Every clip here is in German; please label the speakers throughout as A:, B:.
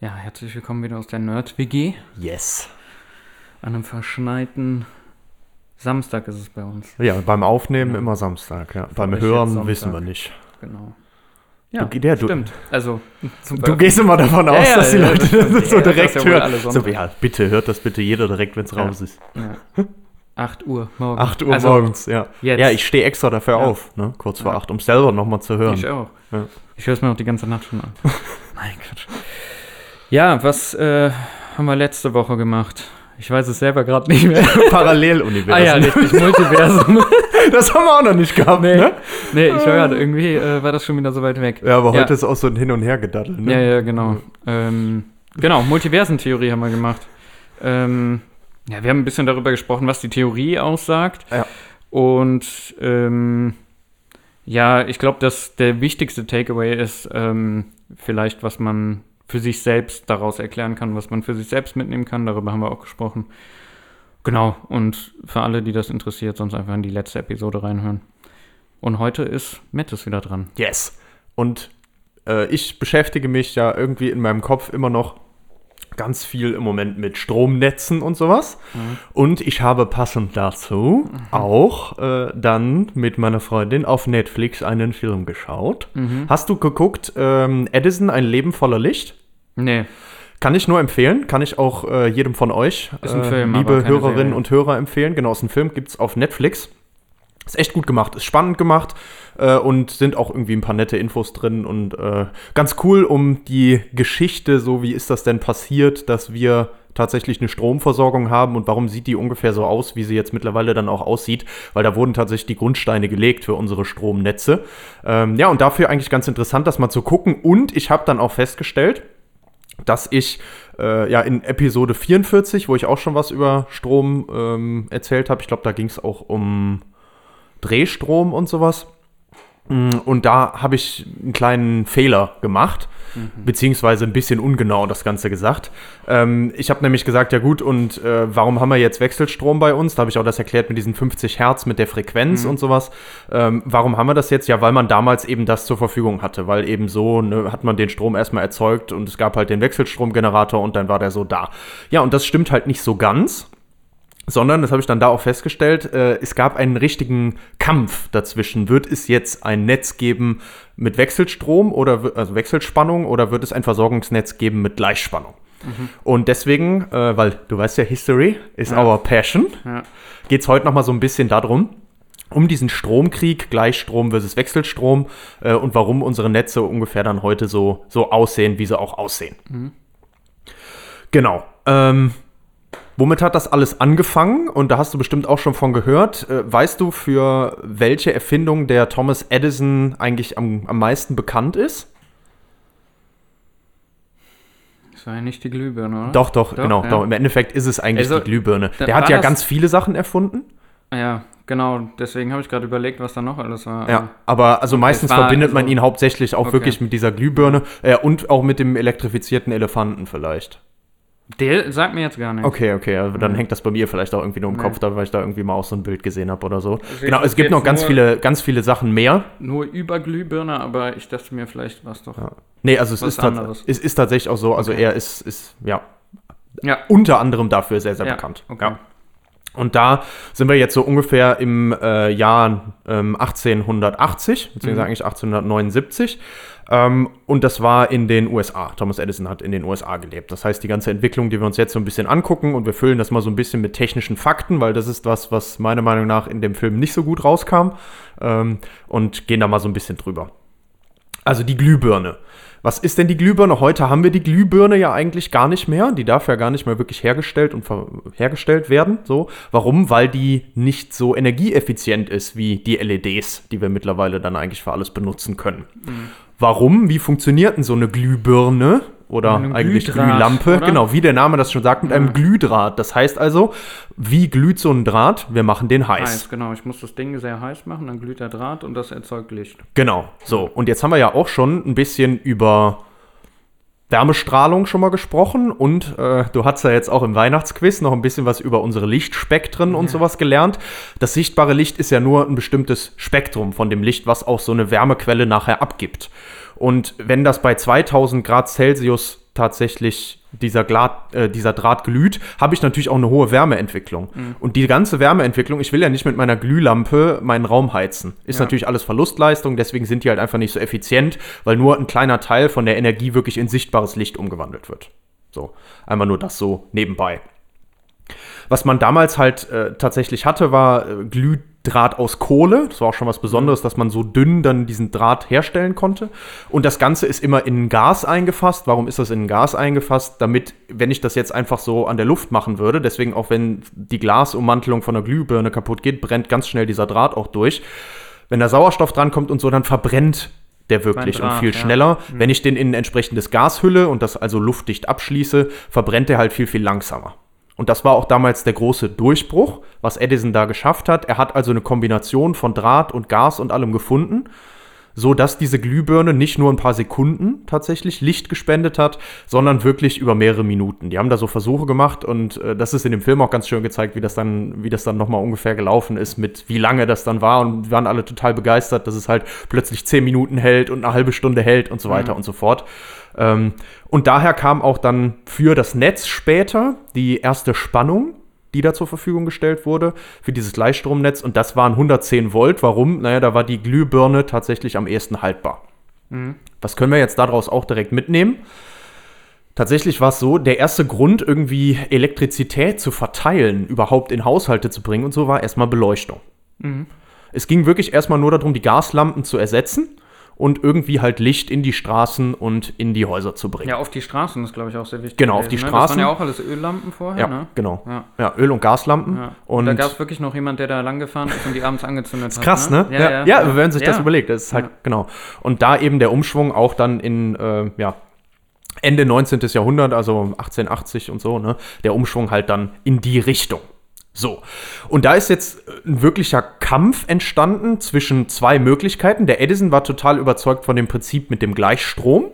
A: Ja, herzlich willkommen wieder aus der Nerd-WG.
B: Yes.
A: An einem verschneiten Samstag ist es bei uns.
B: Ja, beim Aufnehmen immer Samstag. Ja. Beim Hören wissen wir nicht.
A: Genau. Ja,
B: Du- der- du-
A: stimmt. Also,
B: Du gehst immer davon aus,
A: ja,
B: dass die
A: ja,
B: Leute
A: das
B: das so
A: Ja, das
B: direkt
A: ja alle
B: hören. So, ja, bitte hört das bitte jeder direkt, wenn es
A: Ja.
B: raus ist.
A: Ja. 8 Uhr morgens.
B: 8 Uhr
A: Also,
B: morgens, ja.
A: jetzt.
B: Ja, ich stehe extra dafür
A: Ja.
B: auf, ne? kurz vor
A: Ja.
B: 8, um es selber nochmal zu hören.
A: Ich auch.
B: Ja.
A: Ich höre es mir auch die ganze Nacht schon an. Nein, Quatsch. Ja, was äh, haben wir letzte Woche gemacht? Ich weiß es selber gerade nicht mehr.
B: Paralleluniversum.
A: ah ja, richtig, Multiversum.
B: Das haben wir auch noch nicht gehabt,
A: nee,
B: ne?
A: nee, ich höre gerade, irgendwie äh, war das schon wieder so weit weg.
B: Ja, aber
A: Ja.
B: heute ist auch so ein Hin- und Hergedaddel, ne?
A: Ja, ja, genau. Ähm, genau, Multiversentheorie haben wir gemacht. Ähm, ja, wir haben ein bisschen darüber gesprochen, was die Theorie aussagt.
B: Ja.
A: Und ähm, ja, ich glaube, dass der wichtigste Takeaway ist ähm, vielleicht, was man für sich selbst daraus erklären kann, was man für sich selbst mitnehmen kann. Darüber haben wir auch gesprochen. Genau, und für alle, die das interessiert, sonst einfach in die letzte Episode reinhören. Und heute ist Mattes wieder dran.
B: Yes. Und äh, ich beschäftige mich ja irgendwie in meinem Kopf immer noch ganz viel im Moment mit Stromnetzen und sowas. Und ich habe passend dazu auch äh, dann mit meiner Freundin auf Netflix einen Film geschaut. Hast du geguckt, ähm, Edison, ein Leben voller Licht?
A: Nee,
B: Kann ich nur empfehlen, kann ich auch äh, jedem von euch, äh,
A: Film,
B: liebe Hörerinnen
A: Serie.
B: und Hörer, empfehlen. Genau, ist ein Film, gibt es auf Netflix. Ist echt gut gemacht, ist spannend gemacht äh, und sind auch irgendwie ein paar nette Infos drin und äh, ganz cool, um die Geschichte, so wie ist das denn passiert, dass wir tatsächlich eine Stromversorgung haben und warum sieht die ungefähr so aus, wie sie jetzt mittlerweile dann auch aussieht, weil da wurden tatsächlich die Grundsteine gelegt für unsere Stromnetze. Ähm, ja, und dafür eigentlich ganz interessant, das mal zu gucken und ich habe dann auch festgestellt, dass ich äh, ja in Episode 44, wo ich auch schon was über Strom ähm, erzählt habe, ich glaube, da ging es auch um Drehstrom und sowas. Mm, Und da habe ich einen kleinen Fehler gemacht, beziehungsweise ein bisschen ungenau das Ganze gesagt. Ähm, ich habe nämlich gesagt, ja gut, und äh, warum haben wir jetzt Wechselstrom bei uns? Da habe ich auch das erklärt mit diesen 50 Hertz, mit der Frequenz und sowas. Ähm, warum haben wir das jetzt? Ja, weil man damals eben das zur Verfügung hatte, weil eben so ne, hat man den Strom erstmal erzeugt und es gab halt den Wechselstromgenerator und dann war der so da. Ja, und das stimmt halt nicht so ganz sondern, das habe ich dann da auch festgestellt, äh, es gab einen richtigen Kampf dazwischen. Wird es jetzt ein Netz geben mit Wechselstrom oder also Wechselspannung oder wird es ein Versorgungsnetz geben mit Gleichspannung? Und deswegen, äh, weil du weißt ja, History is our passion,
A: Ja.
B: geht es heute nochmal so ein bisschen darum, um diesen Stromkrieg, Gleichstrom versus Wechselstrom äh, und warum unsere Netze ungefähr dann heute so, so aussehen, wie sie auch aussehen. Genau. Ähm, womit hat das alles angefangen? Und da hast du bestimmt auch schon von gehört. Äh, weißt du, für welche Erfindung der Thomas Edison eigentlich am, am meisten bekannt ist?
A: das war ja nicht die Glühbirne, oder?
B: Doch, doch,
A: Doch,
B: genau.
A: ja.
B: Doch. Im Endeffekt ist es eigentlich
A: Also,
B: die Glühbirne. Der hat ja ganz viele Sachen erfunden.
A: Ja, genau. Deswegen habe ich gerade überlegt, was da noch alles war.
B: Ja, aber also meistens
A: es war
B: verbindet man
A: also-
B: ihn hauptsächlich auch
A: Okay.
B: wirklich mit dieser Glühbirne äh, und auch mit dem elektrifizierten Elefanten vielleicht.
A: Der sagt mir jetzt gar nichts.
B: Okay, okay, also dann hängt das bei mir vielleicht auch irgendwie nur im
A: Nee.
B: Kopf, da weil ich da irgendwie mal auch so ein Bild gesehen habe oder so.
A: ich
B: genau, es gibt noch ganz viele, ganz viele Sachen mehr.
A: Nur über Glühbirne, aber ich dachte mir, vielleicht war es doch. Ja.
B: Nee, also es ist, es ist tatsächlich auch so, also
A: Okay.
B: er ist, ist ja
A: Ja.
B: unter anderem dafür sehr, sehr bekannt.
A: Okay.
B: Ja. Und da sind wir jetzt so ungefähr im äh, Jahr ähm, 1880, beziehungsweise
A: Mhm.
B: eigentlich 1879. Ähm, und das war in den USA. Thomas Edison hat in den USA gelebt. Das heißt, die ganze Entwicklung, die wir uns jetzt so ein bisschen angucken und wir füllen das mal so ein bisschen mit technischen Fakten, weil das ist was, was meiner Meinung nach in dem Film nicht so gut rauskam. Ähm, und gehen da mal so ein bisschen drüber. Also die Glühbirne. Was ist denn die Glühbirne? Heute haben wir die Glühbirne ja eigentlich gar nicht mehr. Die darf ja gar nicht mehr wirklich hergestellt und hergestellt werden. So. Warum? Weil die nicht so energieeffizient ist wie die LEDs, die wir mittlerweile dann eigentlich für alles benutzen können. Warum? Wie funktioniert denn so eine Glühbirne? Oder eigentlich
A: Glühdraht,
B: Glühlampe.
A: oder?
B: Genau, wie der Name das schon sagt, mit einem Glühdraht. Das heißt also, wie glüht so ein Draht? Wir machen den heiß.
A: Heiß, genau. Ich muss das Ding sehr heiß machen, dann glüht der Draht und das erzeugt Licht.
B: Genau. So, und jetzt haben wir ja auch schon ein bisschen über Wärmestrahlung schon mal gesprochen und äh, du hast ja jetzt auch im Weihnachtsquiz noch ein bisschen was über unsere Lichtspektren und sowas gelernt. Das sichtbare Licht ist ja nur ein bestimmtes Spektrum von dem Licht, was auch so eine Wärmequelle nachher abgibt. Und wenn das bei 2000 Grad Celsius tatsächlich dieser, Glat, äh, dieser Draht glüht, habe ich natürlich auch eine hohe Wärmeentwicklung. Und die ganze Wärmeentwicklung, ich will ja nicht mit meiner Glühlampe meinen Raum heizen. Ist
A: Ja.
B: natürlich alles Verlustleistung, deswegen sind die halt einfach nicht so effizient, weil nur ein kleiner Teil von der Energie wirklich in sichtbares Licht umgewandelt wird. So, einmal nur das so nebenbei. Was man damals halt äh, tatsächlich hatte, war äh, Glühdraht aus Kohle. Das war auch schon was Besonderes, dass man so dünn dann diesen Draht herstellen konnte. Und das Ganze ist immer in Gas eingefasst. Warum ist das in Gas eingefasst? Damit, wenn ich das jetzt einfach so an der Luft machen würde, deswegen auch wenn die Glasummantelung von der Glühbirne kaputt geht, brennt ganz schnell dieser Draht auch durch. Wenn da Sauerstoff drankommt und so, dann verbrennt der wirklich
A: Draht,
B: und viel
A: ja.
B: schneller. Wenn ich den in ein entsprechendes Gas hülle und das also luftdicht abschließe, verbrennt der halt viel, viel langsamer. Und das war auch damals der große Durchbruch, was Edison da geschafft hat. Er hat also eine Kombination von Draht und Gas und allem gefunden, so dass diese Glühbirne nicht nur ein paar Sekunden tatsächlich Licht gespendet hat, sondern wirklich über mehrere Minuten. Die haben da so Versuche gemacht und äh, das ist in dem Film auch ganz schön gezeigt, wie das dann, wie das dann nochmal ungefähr gelaufen ist, mit wie lange das dann war und waren alle total begeistert, dass es halt plötzlich zehn Minuten hält und eine halbe Stunde hält und so weiter und so fort. Ähm, und daher kam auch dann für das Netz später die erste Spannung, die da zur Verfügung gestellt wurde für dieses Gleichstromnetz. Und das waren 110 Volt. Warum? Naja, da war die Glühbirne tatsächlich am ehesten haltbar. Was können wir jetzt daraus auch direkt mitnehmen? Tatsächlich war es so, der erste Grund, irgendwie Elektrizität zu verteilen, überhaupt in Haushalte zu bringen und so, war erstmal Beleuchtung. Es ging wirklich erstmal nur darum, die Gaslampen zu ersetzen und irgendwie halt Licht in die Straßen und in die Häuser zu bringen.
A: Ja, auf die Straßen ist, glaube ich, auch sehr wichtig.
B: Genau, auf die
A: Ne?
B: Straßen.
A: Das waren ja auch alles Öllampen vorher,
B: Ja,
A: ne?
B: genau.
A: Ja.
B: Ja, Öl- und Gaslampen.
A: Ja.
B: Und
A: Und da gab es wirklich noch jemand, der da lang gefahren ist und die abends angezündet hat.
B: Krass, ne? Ja, ja, wenn man sich das
A: Ja.
B: überlegt. Das ist halt,
A: Ja.
B: genau. Und da eben der Umschwung auch dann in, äh, ja, Ende 19. Jahrhundert, also 1880 und so, ne? Der Umschwung halt dann in die Richtung. So. Und da ist jetzt ein wirklicher Kampf entstanden zwischen zwei Möglichkeiten. Der Edison war total überzeugt von dem Prinzip mit dem Gleichstrom.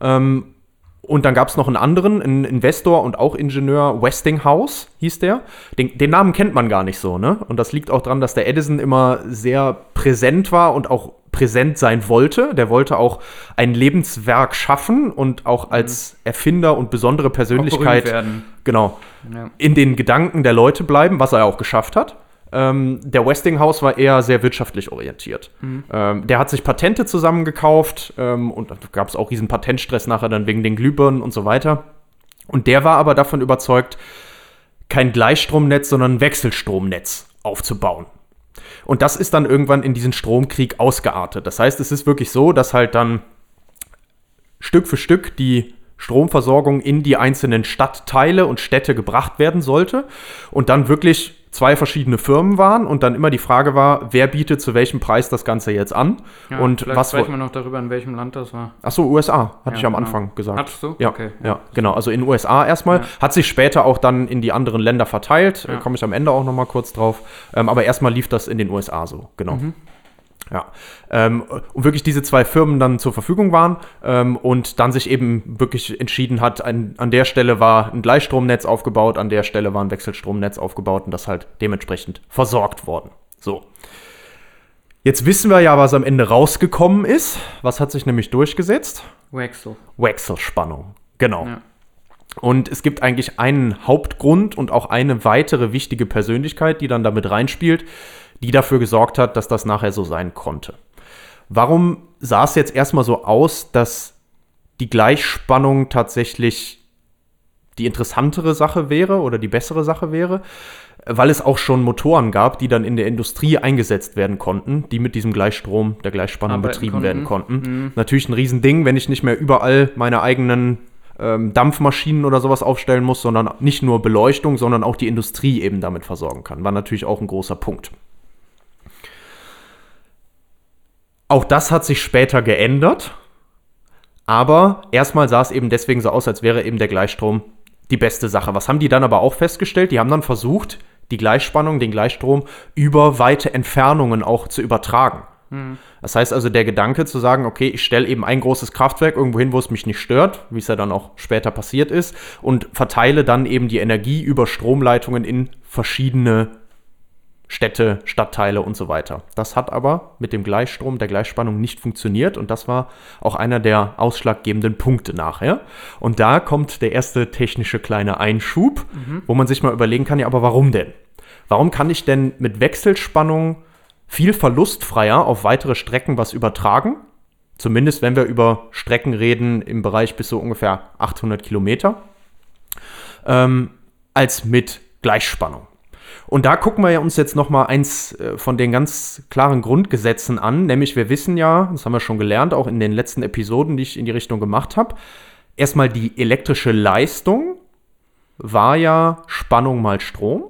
B: Ähm, und dann gab es noch einen anderen, einen Investor und auch Ingenieur, Westinghouse hieß der. Den, den Namen kennt man gar nicht so, ne? Und das liegt auch daran, dass der Edison immer sehr präsent war und auch präsent sein wollte. Der wollte auch ein Lebenswerk schaffen und auch als Erfinder und besondere Persönlichkeit genau
A: Ja.
B: in den Gedanken der Leute bleiben, was er auch geschafft hat. Ähm, der Westinghouse war eher sehr wirtschaftlich orientiert. Ähm, der hat sich Patente zusammengekauft ähm, und da gab es auch riesen Patentstress nachher dann wegen den Glühbirnen und so weiter. Und der war aber davon überzeugt, kein Gleichstromnetz, sondern ein Wechselstromnetz aufzubauen. Und das ist dann irgendwann in diesen Stromkrieg ausgeartet. Das heißt, es ist wirklich so, dass halt dann Stück für Stück die Stromversorgung in die einzelnen Stadtteile und Städte gebracht werden sollte und dann wirklich zwei verschiedene Firmen waren und dann immer die Frage war, wer bietet zu welchem Preis das Ganze jetzt an
A: Ja,
B: und was
A: sprechen wir noch darüber, in welchem Land das war.
B: Achso, USA, hatte
A: Ja,
B: ich am
A: genau.
B: Anfang gesagt.
A: Hattest du?
B: Ja,
A: Okay,
B: ja,
A: ja.
B: genau. Also in USA erstmal.
A: Ja.
B: Hat sich später auch dann in die anderen Länder verteilt. Komme ich am Ende auch noch mal kurz drauf. Ähm, aber erstmal lief das in den USA so, genau.
A: Mhm.
B: Ja. Ähm, und wirklich diese zwei Firmen dann zur Verfügung waren ähm, und dann sich eben wirklich entschieden hat, an, an der Stelle war ein Gleichstromnetz aufgebaut, an der Stelle war ein Wechselstromnetz aufgebaut und das halt dementsprechend versorgt worden. So. Jetzt wissen wir ja, was am Ende rausgekommen ist. Was hat sich nämlich durchgesetzt?
A: Wechsel.
B: Wechselspannung. Genau.
A: Ja.
B: Und es gibt eigentlich einen Hauptgrund und auch eine weitere wichtige Persönlichkeit, die dann damit reinspielt, die dafür gesorgt hat, dass das nachher so sein konnte. Warum sah es jetzt erstmal so aus, dass die Gleichspannung tatsächlich die interessantere Sache wäre oder die bessere Sache wäre? Weil es auch schon Motoren gab, die dann in der Industrie eingesetzt werden konnten, die mit diesem Gleichstrom der Gleichspannung
A: Arbeiten
B: betrieben
A: konnten.
B: werden konnten. Natürlich ein Riesending, wenn ich nicht mehr überall meine eigenen ähm, Dampfmaschinen oder sowas aufstellen muss, sondern nicht nur Beleuchtung, sondern auch die Industrie eben damit versorgen kann. War natürlich auch ein großer Punkt. Auch das hat sich später geändert, Aber erstmal sah es eben deswegen so aus, als wäre eben der Gleichstrom die beste Sache. Was haben die dann aber auch festgestellt? Die haben dann versucht, die Gleichspannung, den Gleichstrom über weite Entfernungen auch zu übertragen. Das heißt also, der Gedanke zu sagen, okay, ich stelle eben ein großes Kraftwerk irgendwo hin, wo es mich nicht stört, wie es ja dann auch später passiert ist, und verteile dann eben die Energie über Stromleitungen in verschiedene Städte, Stadtteile und so weiter. Das hat aber mit dem Gleichstrom, der Gleichspannung nicht funktioniert und das war auch einer der ausschlaggebenden Punkte nachher. Und da kommt der erste technische kleine Einschub, wo man sich mal überlegen kann, ja, aber warum denn? Warum kann ich denn mit Wechselspannung viel verlustfreier auf weitere Strecken was übertragen? Zumindest wenn wir über Strecken reden im Bereich bis so ungefähr 800 Kilometer, ähm, als mit Gleichspannung. Und da gucken wir ja uns jetzt noch mal eins äh, von den ganz klaren Grundgesetzen an, nämlich wir wissen ja, das haben wir schon gelernt, auch in den letzten Episoden, die ich in die Richtung gemacht habe, erstmal die elektrische Leistung war ja Spannung mal Strom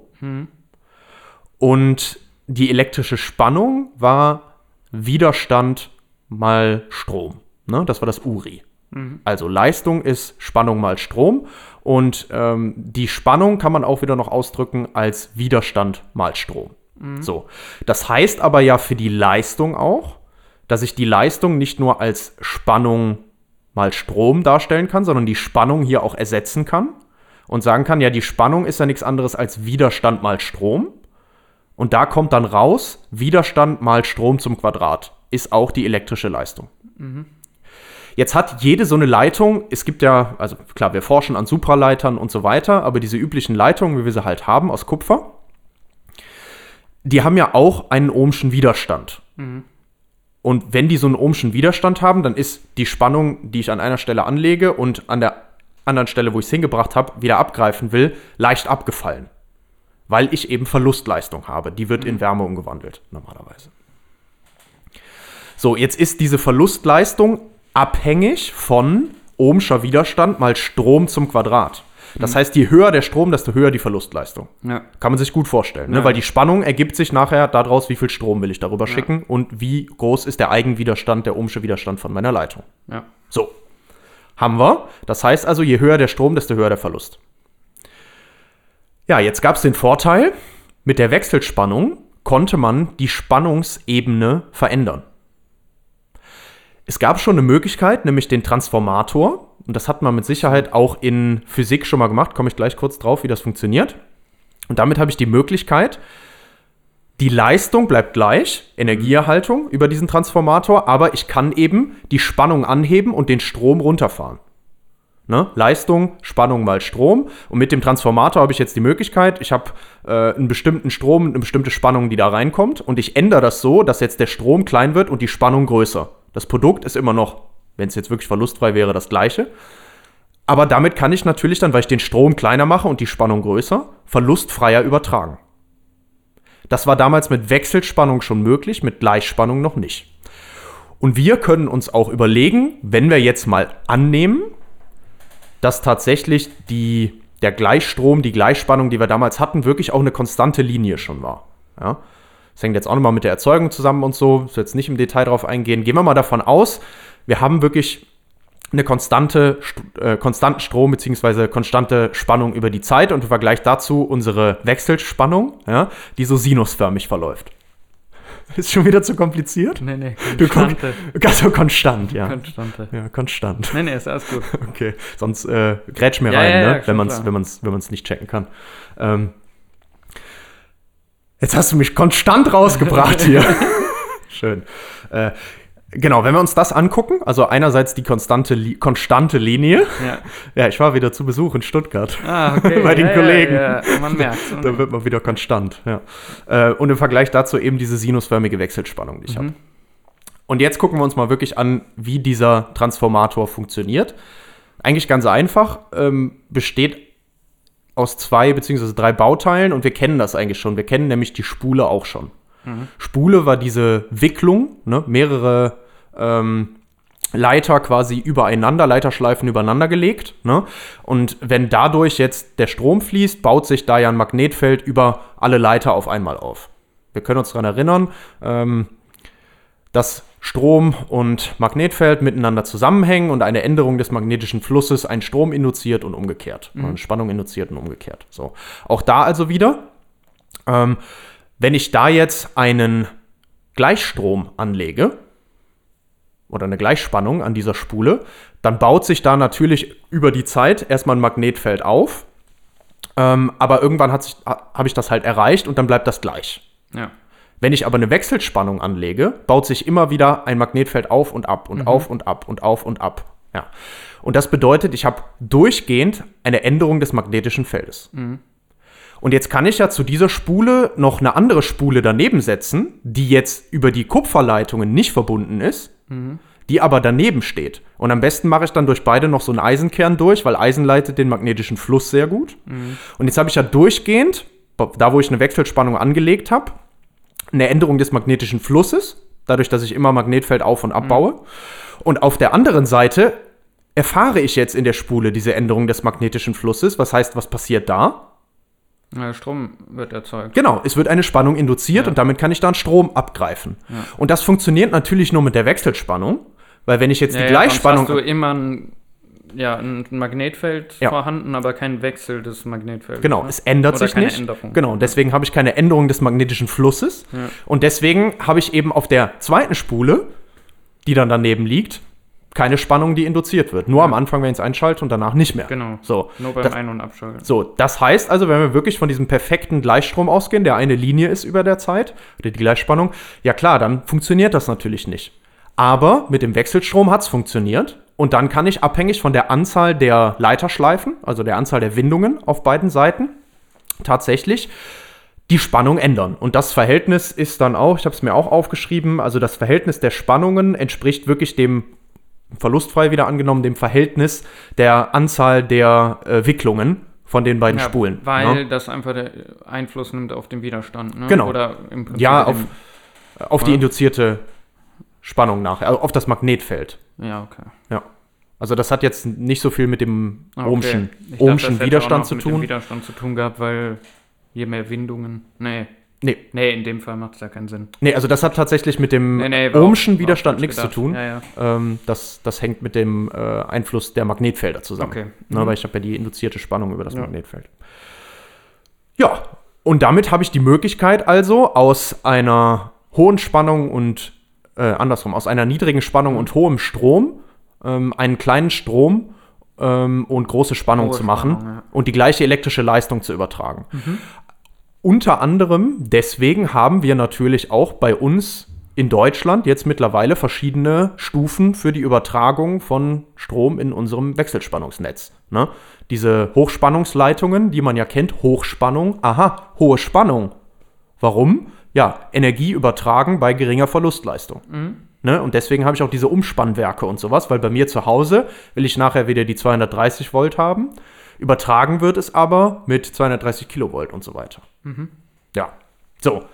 B: und die elektrische Spannung war Widerstand mal Strom. Ne? Das war das URI. Also Leistung ist Spannung mal Strom und ähm, die Spannung kann man auch wieder noch ausdrücken als Widerstand mal Strom. So, das heißt aber ja für die Leistung auch, dass ich die Leistung nicht nur als Spannung mal Strom darstellen kann, sondern die Spannung hier auch ersetzen kann und sagen kann, ja, die Spannung ist ja nichts anderes als Widerstand mal Strom. Und da kommt dann raus, Widerstand mal Strom zum Quadrat ist auch die elektrische Leistung. Jetzt hat jede so eine Leitung, es gibt ja, also klar, wir forschen an Supraleitern und so weiter, aber diese üblichen Leitungen, wie wir sie halt haben, aus Kupfer, die haben ja auch einen ohmschen Widerstand. Und wenn die so einen ohmschen Widerstand haben, dann ist die Spannung, die ich an einer Stelle anlege und an der anderen Stelle, wo ich es hingebracht habe, wieder abgreifen will, leicht abgefallen. Weil ich eben Verlustleistung habe. Die wird in Wärme umgewandelt, normalerweise. So, jetzt ist diese Verlustleistung abhängig von ohmscher Widerstand mal Strom zum Quadrat. Das heißt, je höher der Strom, desto höher die Verlustleistung.
A: Ja.
B: Kann man sich gut vorstellen, ne?
A: Ja.
B: weil die Spannung ergibt sich nachher daraus, wie viel Strom will ich darüber schicken und wie groß ist der Eigenwiderstand, der ohmsche Widerstand von meiner Leitung.
A: Ja.
B: So, haben wir. Das heißt also, je höher der Strom, desto höher der Verlust. Ja, jetzt gab es den Vorteil, mit der Wechselspannung konnte man die Spannungsebene verändern. Es gab schon eine Möglichkeit, nämlich den Transformator. Und das hat man mit Sicherheit auch in Physik schon mal gemacht. Komme ich gleich kurz drauf, wie das funktioniert. Und damit habe ich die Möglichkeit, die Leistung bleibt gleich, Energieerhaltung über diesen Transformator, aber ich kann eben die Spannung anheben und den Strom runterfahren. Ne? Leistung, Spannung mal Strom. Und mit dem Transformator habe ich jetzt die Möglichkeit, ich habe äh, einen bestimmten Strom, eine bestimmte Spannung, die da reinkommt. Und ich ändere das so, dass jetzt der Strom klein wird und die Spannung größer. Das Produkt ist immer noch, wenn es jetzt wirklich verlustfrei wäre, das gleiche. Aber damit kann ich natürlich dann, weil ich den Strom kleiner mache und die Spannung größer, verlustfreier übertragen. Das war damals mit Wechselspannung schon möglich, mit Gleichspannung noch nicht. Und wir können uns auch überlegen, wenn wir jetzt mal annehmen, dass tatsächlich die, der Gleichstrom, die Gleichspannung, die wir damals hatten, wirklich auch eine konstante Linie schon war. Ja? Das hängt jetzt auch nochmal mit der Erzeugung zusammen und so. Ich will jetzt nicht im Detail drauf eingehen. Gehen wir mal davon aus, wir haben wirklich eine konstante, St- äh, konstanten Strom bzw. konstante Spannung über die Zeit und im Vergleich dazu unsere Wechselspannung, ja, die so sinusförmig verläuft. Ist schon wieder zu kompliziert?
A: Nee, nee,
B: Du kon-
A: Konstante.
B: Also konstant, ja.
A: Konstante.
B: Ja, konstant.
A: Nee, nee, ist alles gut.
B: Okay, sonst äh, grätsch mir
A: Ja,
B: rein,
A: ja, ja,
B: ne?
A: schon
B: wenn man es wenn man's, wenn man's nicht checken kann. Ähm, jetzt hast du mich konstant rausgebracht hier. Schön. Äh, genau, wenn wir uns das angucken, also einerseits die konstante, Li konstante Linie.
A: Ja.
B: Ja, ich war wieder zu Besuch in Stuttgart.
A: Ah, okay.
B: Bei den
A: ja,
B: Kollegen.
A: Ja, ja. Man merkt
B: Da wird man wieder konstant, ja. Äh, und im Vergleich dazu eben diese sinusförmige Wechselspannung, die ich habe. Und jetzt gucken wir uns mal wirklich an, wie dieser Transformator funktioniert. Eigentlich ganz einfach, ähm, besteht aus zwei beziehungsweise drei Bauteilen und wir kennen das eigentlich schon. Wir kennen nämlich die Spule auch schon. Spule war diese Wicklung, ne? mehrere ähm, Leiter quasi übereinander, Leiterschleifen übereinander gelegt. Ne? Und wenn dadurch jetzt der Strom fließt, baut sich da ja ein Magnetfeld über alle Leiter auf einmal auf. Wir können uns daran erinnern, ähm, dass Strom und Magnetfeld miteinander zusammenhängen und eine Änderung des magnetischen Flusses einen Strom induziert und umgekehrt. Eine Spannung induziert und umgekehrt. So. Auch da also wieder, ähm, wenn ich da jetzt einen Gleichstrom anlege oder eine Gleichspannung an dieser Spule, dann baut sich da natürlich über die Zeit erstmal ein Magnetfeld auf. Ähm, aber irgendwann habe ich das halt erreicht und dann bleibt das gleich.
A: Ja.
B: Wenn ich aber eine Wechselspannung anlege, baut sich immer wieder ein Magnetfeld auf und ab und auf und ab und auf und ab. Ja. Und das bedeutet, ich habe durchgehend eine Änderung des magnetischen Feldes. Und jetzt kann ich ja zu dieser Spule noch eine andere Spule daneben setzen, die jetzt über die Kupferleitungen nicht verbunden ist, die aber daneben steht. Und am besten mache ich dann durch beide noch so einen Eisenkern durch, weil Eisen leitet den magnetischen Fluss sehr gut. Und jetzt habe ich ja durchgehend, da wo ich eine Wechselspannung angelegt habe, eine Änderung des magnetischen Flusses, dadurch, dass ich immer Magnetfeld auf- und abbaue. Und auf der anderen Seite erfahre ich jetzt in der Spule diese Änderung des magnetischen Flusses. Was heißt, was passiert da?
A: Ja, Strom wird erzeugt.
B: Genau, es wird eine Spannung induziert
A: Ja.
B: und damit kann ich dann Strom abgreifen. Und das funktioniert natürlich nur mit der Wechselspannung, weil wenn ich jetzt die
A: Ja,
B: Gleichspannung.
A: Ja, sonst hast du immer ein, ja, ein Magnetfeld
B: Ja.
A: vorhanden, aber kein Wechsel des Magnetfelds.
B: Genau,
A: ne?
B: es ändert
A: Oder
B: sich
A: keine
B: nicht.
A: Änderung.
B: Genau, und deswegen habe ich keine Änderung des magnetischen Flusses.
A: Ja.
B: Und deswegen habe ich eben auf der zweiten Spule, die dann daneben liegt, keine Spannung, die induziert wird. Nur am Anfang, wenn ich es einschalte und danach nicht mehr.
A: Genau.
B: So,
A: Nur beim
B: das,
A: Ein- und Abschalten.
B: so, das heißt also, wenn wir wirklich von diesem perfekten Gleichstrom ausgehen, der eine Linie ist über der Zeit, oder die Gleichspannung, ja klar, dann funktioniert das natürlich nicht. Aber mit dem Wechselstrom hat es funktioniert. Und dann kann ich abhängig von der Anzahl der Leiterschleifen, also der Anzahl der Windungen auf beiden Seiten, tatsächlich die Spannung ändern. Und das Verhältnis ist dann auch, ich habe es mir auch aufgeschrieben, also das Verhältnis der Spannungen entspricht wirklich dem, verlustfrei wieder angenommen, dem Verhältnis der Anzahl der äh, Wicklungen von den beiden
A: Ja,
B: Spulen.
A: Weil
B: ne?
A: das einfach der Einfluss nimmt auf den Widerstand. Ne?
B: Genau.
A: Oder im Prinzip.
B: Ja, auf, auf die induzierte Spannung nach, also auf das Magnetfeld.
A: Ja, okay.
B: Ja. Also das hat jetzt nicht so viel mit dem
A: Ah, okay.
B: Ohmschen,
A: Ich dachte,
B: Ohmschen
A: auch
B: Widerstand zu
A: mit dem
B: tun.
A: Widerstand zu tun gehabt, weil je mehr Windungen. Nee.
B: Nee,
A: Nee, in dem Fall macht es ja keinen Sinn.
B: nee, also das hat tatsächlich mit dem
A: Nee, nee,
B: Ohmschen
A: auch-
B: Widerstand nichts zu tun.
A: Ja, ja.
B: Ähm, das, das hängt mit dem äh, Einfluss der Magnetfelder zusammen.
A: Okay.
B: Ne,
A: Mhm.
B: weil ich habe ja die induzierte Spannung über das
A: Ja.
B: Magnetfeld. Ja, und damit habe ich die Möglichkeit also aus einer hohen Spannung und äh, andersrum, aus einer niedrigen Spannung und hohem Strom ähm, einen kleinen Strom ähm, und große Spannung
A: Hohe
B: zu machen
A: Spannung, ja.
B: und die gleiche elektrische Leistung zu übertragen. Unter anderem deswegen haben wir natürlich auch bei uns in Deutschland jetzt mittlerweile verschiedene Stufen für die Übertragung von Strom in unserem Wechselspannungsnetz. Ne? Diese Hochspannungsleitungen, die man ja kennt, Hochspannung, aha, hohe Spannung. Warum? Ja, Energie übertragen bei geringer Verlustleistung. Ne? Und deswegen habe ich auch diese Umspannwerke und sowas, weil bei mir zu Hause will ich nachher wieder die 230 Volt haben. Übertragen wird es aber mit 230 Kilovolt und so weiter. Ja, so.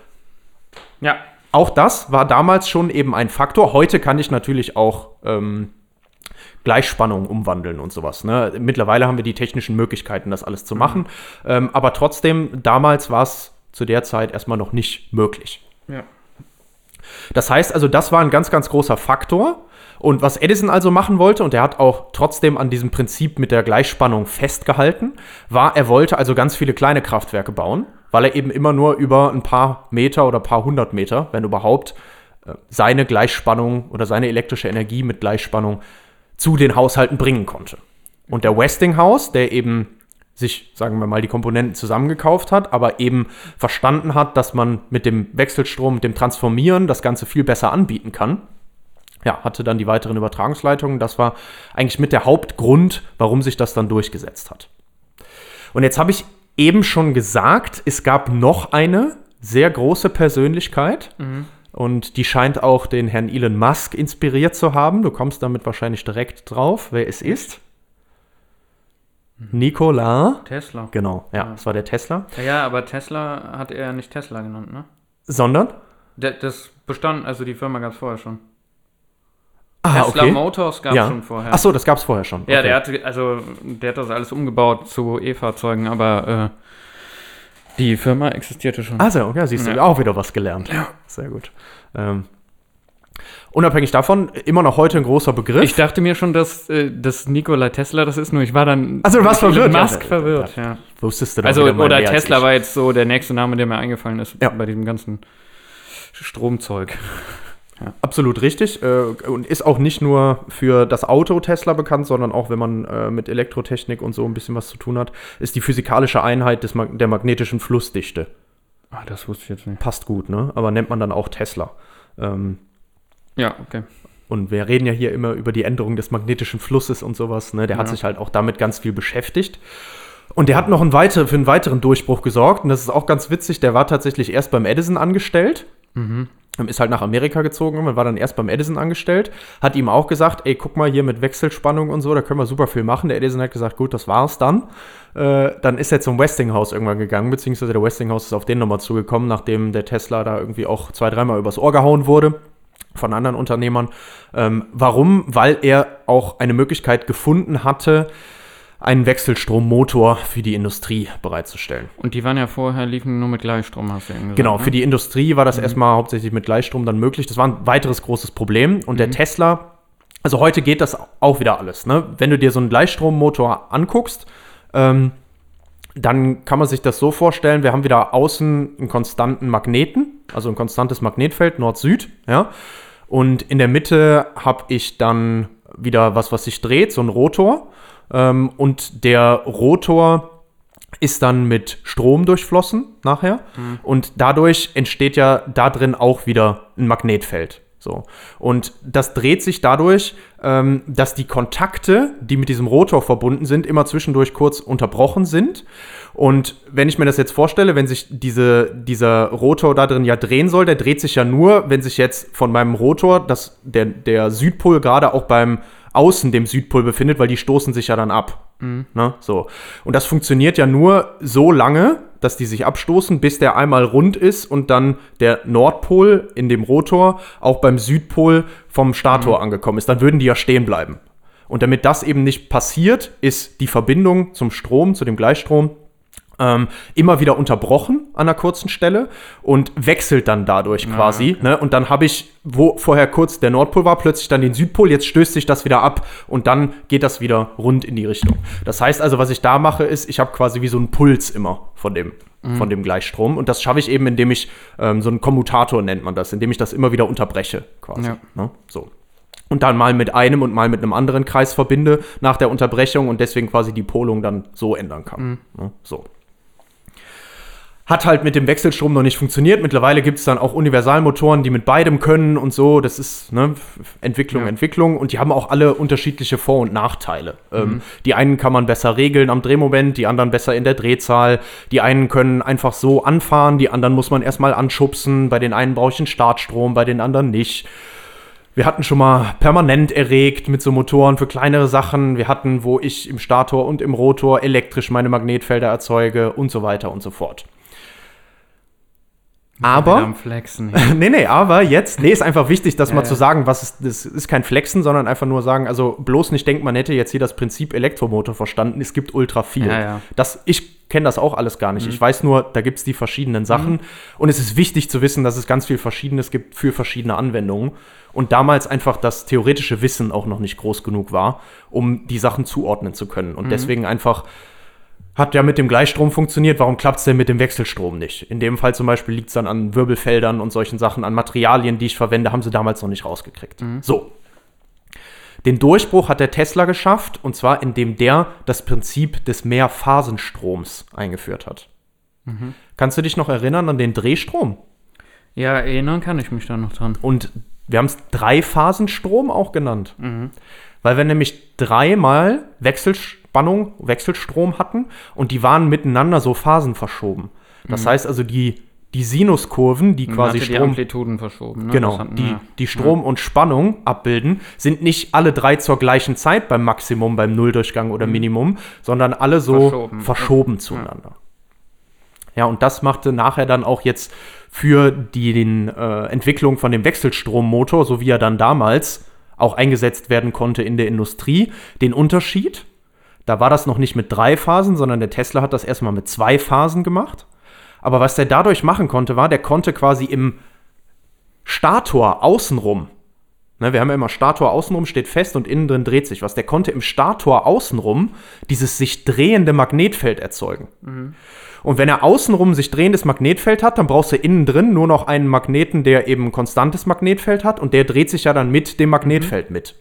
A: Ja.
B: Auch das war damals schon eben ein Faktor. Heute kann ich natürlich auch ähm, Gleichspannung umwandeln und sowas. Ne? Mittlerweile haben wir die technischen Möglichkeiten, das alles zu machen. Ähm, aber trotzdem, damals war es zu der Zeit erstmal noch nicht möglich.
A: Ja.
B: Das heißt also, das war ein ganz, ganz großer Faktor. Und was Edison also machen wollte, und er hat auch trotzdem an diesem Prinzip mit der Gleichspannung festgehalten, war, er wollte also ganz viele kleine Kraftwerke bauen, weil er eben immer nur über ein paar Meter oder paar hundert Meter, wenn überhaupt, äh, seine Gleichspannung oder seine elektrische Energie mit Gleichspannung zu den Haushalten bringen konnte. Und der Westinghouse, der eben sich, sagen wir mal, die Komponenten zusammengekauft hat, aber eben verstanden hat, dass man mit dem Wechselstrom, mit dem Transformieren das Ganze viel besser anbieten kann. Ja, hatte dann die weiteren Übertragungsleitungen. Das war eigentlich mit der Hauptgrund, warum sich das dann durchgesetzt hat. Und jetzt habe ich eben schon gesagt, es gab noch eine sehr große Persönlichkeit. Und die scheint auch den Herrn Elon Musk inspiriert zu haben. Du kommst damit wahrscheinlich direkt drauf, wer es ist. Nikola.
A: Tesla.
B: Genau, ja,
A: Ja.
B: das war der Tesla.
A: Ja, ja, aber Tesla hat er nicht Tesla genannt, ne?
B: Sondern?
A: Der, das bestand, also die Firma gab es vorher schon.
B: Ah,
A: Tesla Motors gab es
B: ja.
A: schon vorher.
B: Ach so, das gab es vorher schon.
A: Ja,
B: Okay.
A: der hatte, also der hat das alles umgebaut zu E-Fahrzeugen, aber äh, die Firma existierte schon.
B: Also, ja, siehst du,
A: Ja.
B: auch wieder was gelernt. Ja. Sehr gut. Ähm, Unabhängig davon, immer noch heute ein großer Begriff.
A: Ich dachte mir schon, dass, äh, dass Nikola Tesla das ist, nur ich war dann.
B: Also, du warst verwirrt, ja.
A: Musk verwirrt, ja.
B: Wusstest du doch
A: Also, oder
B: als
A: Tesla
B: ich.
A: war jetzt so der nächste Name, der mir eingefallen ist
B: Ja.
A: bei diesem ganzen Stromzeug.
B: Absolut richtig. Äh, und ist auch nicht nur für das Auto Tesla bekannt, sondern auch, wenn man äh, mit Elektrotechnik und so ein bisschen was zu tun hat, ist die physikalische Einheit des der magnetischen Flussdichte.
A: Ah, das wusste ich jetzt nicht.
B: Passt gut, ne? Aber nennt man dann auch Tesla. Ähm,
A: Ja, okay.
B: Und wir reden ja hier immer über die Änderung des magnetischen Flusses und sowas. Ne? Der hat
A: Ja.
B: sich halt auch damit ganz viel beschäftigt. Und der hat noch einen weiter, für einen weiteren Durchbruch gesorgt. Und das ist auch ganz witzig. Der war tatsächlich erst beim Edison angestellt. Ist halt nach Amerika gezogen und war dann erst beim Edison angestellt. Hat ihm auch gesagt, ey, guck mal hier mit Wechselspannung und so, da können wir super viel machen. Der Edison hat gesagt, gut, das war's dann. Äh, dann ist er zum Westinghouse irgendwann gegangen, beziehungsweise der Westinghouse ist auf den nochmal zugekommen, nachdem der Tesla da irgendwie auch zwei, dreimal übers Ohr gehauen wurde von anderen Unternehmern. Ähm, warum? Weil er auch eine Möglichkeit gefunden hatte, einen Wechselstrommotor für die Industrie bereitzustellen.
A: Und die waren ja vorher, liefen nur mit Gleichstrom, hast du eben gesagt.
B: Genau,
A: ne?
B: für die Industrie war das erstmal hauptsächlich mit Gleichstrom dann möglich. Das war ein weiteres großes Problem. Und der Tesla, also heute geht das auch wieder alles. Ne? Wenn du dir so einen Gleichstrommotor anguckst, ähm, dann kann man sich das so vorstellen, wir haben wieder außen einen konstanten Magneten, also ein konstantes Magnetfeld, Nord-Süd, ja. Und in der Mitte habe ich dann wieder was, was sich dreht, so ein Rotor. Ähm, und der Rotor ist dann mit Strom durchflossen nachher. Und dadurch entsteht ja da drin auch wieder ein Magnetfeld. So. Und das dreht sich dadurch, ähm, dass die Kontakte, die mit diesem Rotor verbunden sind, immer zwischendurch kurz unterbrochen sind. Und wenn ich mir das jetzt vorstelle, wenn sich diese, dieser Rotor da drin ja drehen soll, der dreht sich ja nur, wenn sich jetzt von meinem Rotor das, der, der Südpol gerade auch beim Außen dem Südpol befindet, weil die stoßen sich ja dann ab. Ne? So. Und das funktioniert ja nur so lange, dass die sich abstoßen, bis der einmal rund ist und dann der Nordpol in dem Rotor auch beim Südpol vom Stator angekommen ist. Dann würden die ja stehen bleiben. Und damit das eben nicht passiert, ist die Verbindung zum Strom, zu dem Gleichstrom, ähm, immer wieder unterbrochen an einer kurzen Stelle und wechselt dann dadurch quasi. Ne? Und dann habe ich, wo vorher kurz der Nordpol war, plötzlich dann den Südpol, jetzt stößt sich das wieder ab und dann geht das wieder rund in die Richtung. Das heißt also, was ich da mache, ist, ich habe quasi wie so einen Puls immer von dem, von dem Gleichstrom. Und das schaffe ich eben, indem ich ähm, so einen Kommutator nennt man das, indem ich das immer wieder unterbreche quasi.
A: Ja.
B: Ne? So und dann mal mit einem und mal mit einem anderen Kreis verbinde nach der Unterbrechung und deswegen quasi die Polung dann so ändern kann. Ne? So. Hat halt mit dem Wechselstrom noch nicht funktioniert. Mittlerweile gibt es dann auch Universalmotoren, die mit beidem können und so. Das ist ne, Entwicklung,
A: Ja.
B: Entwicklung. Und die haben auch alle unterschiedliche Vor- und Nachteile. Ähm, die einen kann man besser regeln am Drehmoment, die anderen besser in der Drehzahl. Die einen können einfach so anfahren, die anderen muss man erstmal anschubsen. Bei den einen brauche ich einen Startstrom, bei den anderen nicht. Wir hatten schon mal permanent erregt mit so Motoren für kleinere Sachen. Wir hatten, wo ich im Stator und im Rotor elektrisch meine Magnetfelder erzeuge und so weiter und so fort. Aber,
A: am Flexen.
B: nee, nee, aber jetzt, nee, ist einfach wichtig, das
A: Ja,
B: mal
A: ja.
B: zu sagen, was ist, das ist kein Flexen, sondern einfach nur sagen, also bloß nicht denken, man hätte jetzt hier das Prinzip Elektromotor verstanden. Es gibt ultra viel.
A: Ja, ja.
B: Das, ich kenne das auch alles gar nicht.
A: Mhm.
B: Ich weiß nur, da gibt es die verschiedenen Sachen. Und es ist wichtig zu wissen, dass es ganz viel Verschiedenes gibt für verschiedene Anwendungen. Und damals einfach das theoretische Wissen auch noch nicht groß genug war, um die Sachen zuordnen zu können.
A: Mhm.
B: Und deswegen einfach hat ja mit dem Gleichstrom funktioniert, warum klappt es denn mit dem Wechselstrom nicht? In dem Fall zum Beispiel liegt es dann an Wirbelfeldern und solchen Sachen, an Materialien, die ich verwende, haben sie damals noch nicht rausgekriegt. So. Den Durchbruch hat der Tesla geschafft, und zwar indem der das Prinzip des Mehrphasenstroms eingeführt hat. Kannst du dich noch erinnern an den Drehstrom?
A: ja, erinnern kann ich mich da noch dran.
B: Und wir haben es Dreiphasenstrom auch genannt. Weil wir nämlich dreimal Wechselspannung, Wechselstrom hatten und die waren miteinander so Phasen verschoben. Das heißt also, die, die Sinuskurven, die
A: Man
B: quasi
A: hatte die
B: Strom,
A: Amplituden verschoben. Ne?
B: genau,
A: hatten
B: die,
A: wir-
B: die Strom und Spannung abbilden, sind nicht alle drei zur gleichen Zeit beim Maximum, beim Nulldurchgang oder Minimum, sondern alle so
A: Mhm. Verschoben.
B: verschoben, zueinander. Ja, und das machte nachher dann auch jetzt für die den, äh, Entwicklung von dem Wechselstrommotor, so wie er dann damals auch eingesetzt werden konnte in der Industrie, den Unterschied. Da war das noch nicht mit drei Phasen, sondern der Tesla hat das erstmal mit zwei Phasen gemacht. Aber was der dadurch machen konnte, war, der konnte quasi im Stator außenrum Ne, wir haben ja immer Stator außenrum steht fest und innen drin dreht sich was. Der konnte im Stator außenrum dieses sich drehende Magnetfeld erzeugen. Und wenn er außenrum sich drehendes Magnetfeld hat, dann brauchst du innen drin nur noch einen Magneten, der eben ein konstantes Magnetfeld hat und der dreht sich ja dann mit dem Magnetfeld mit.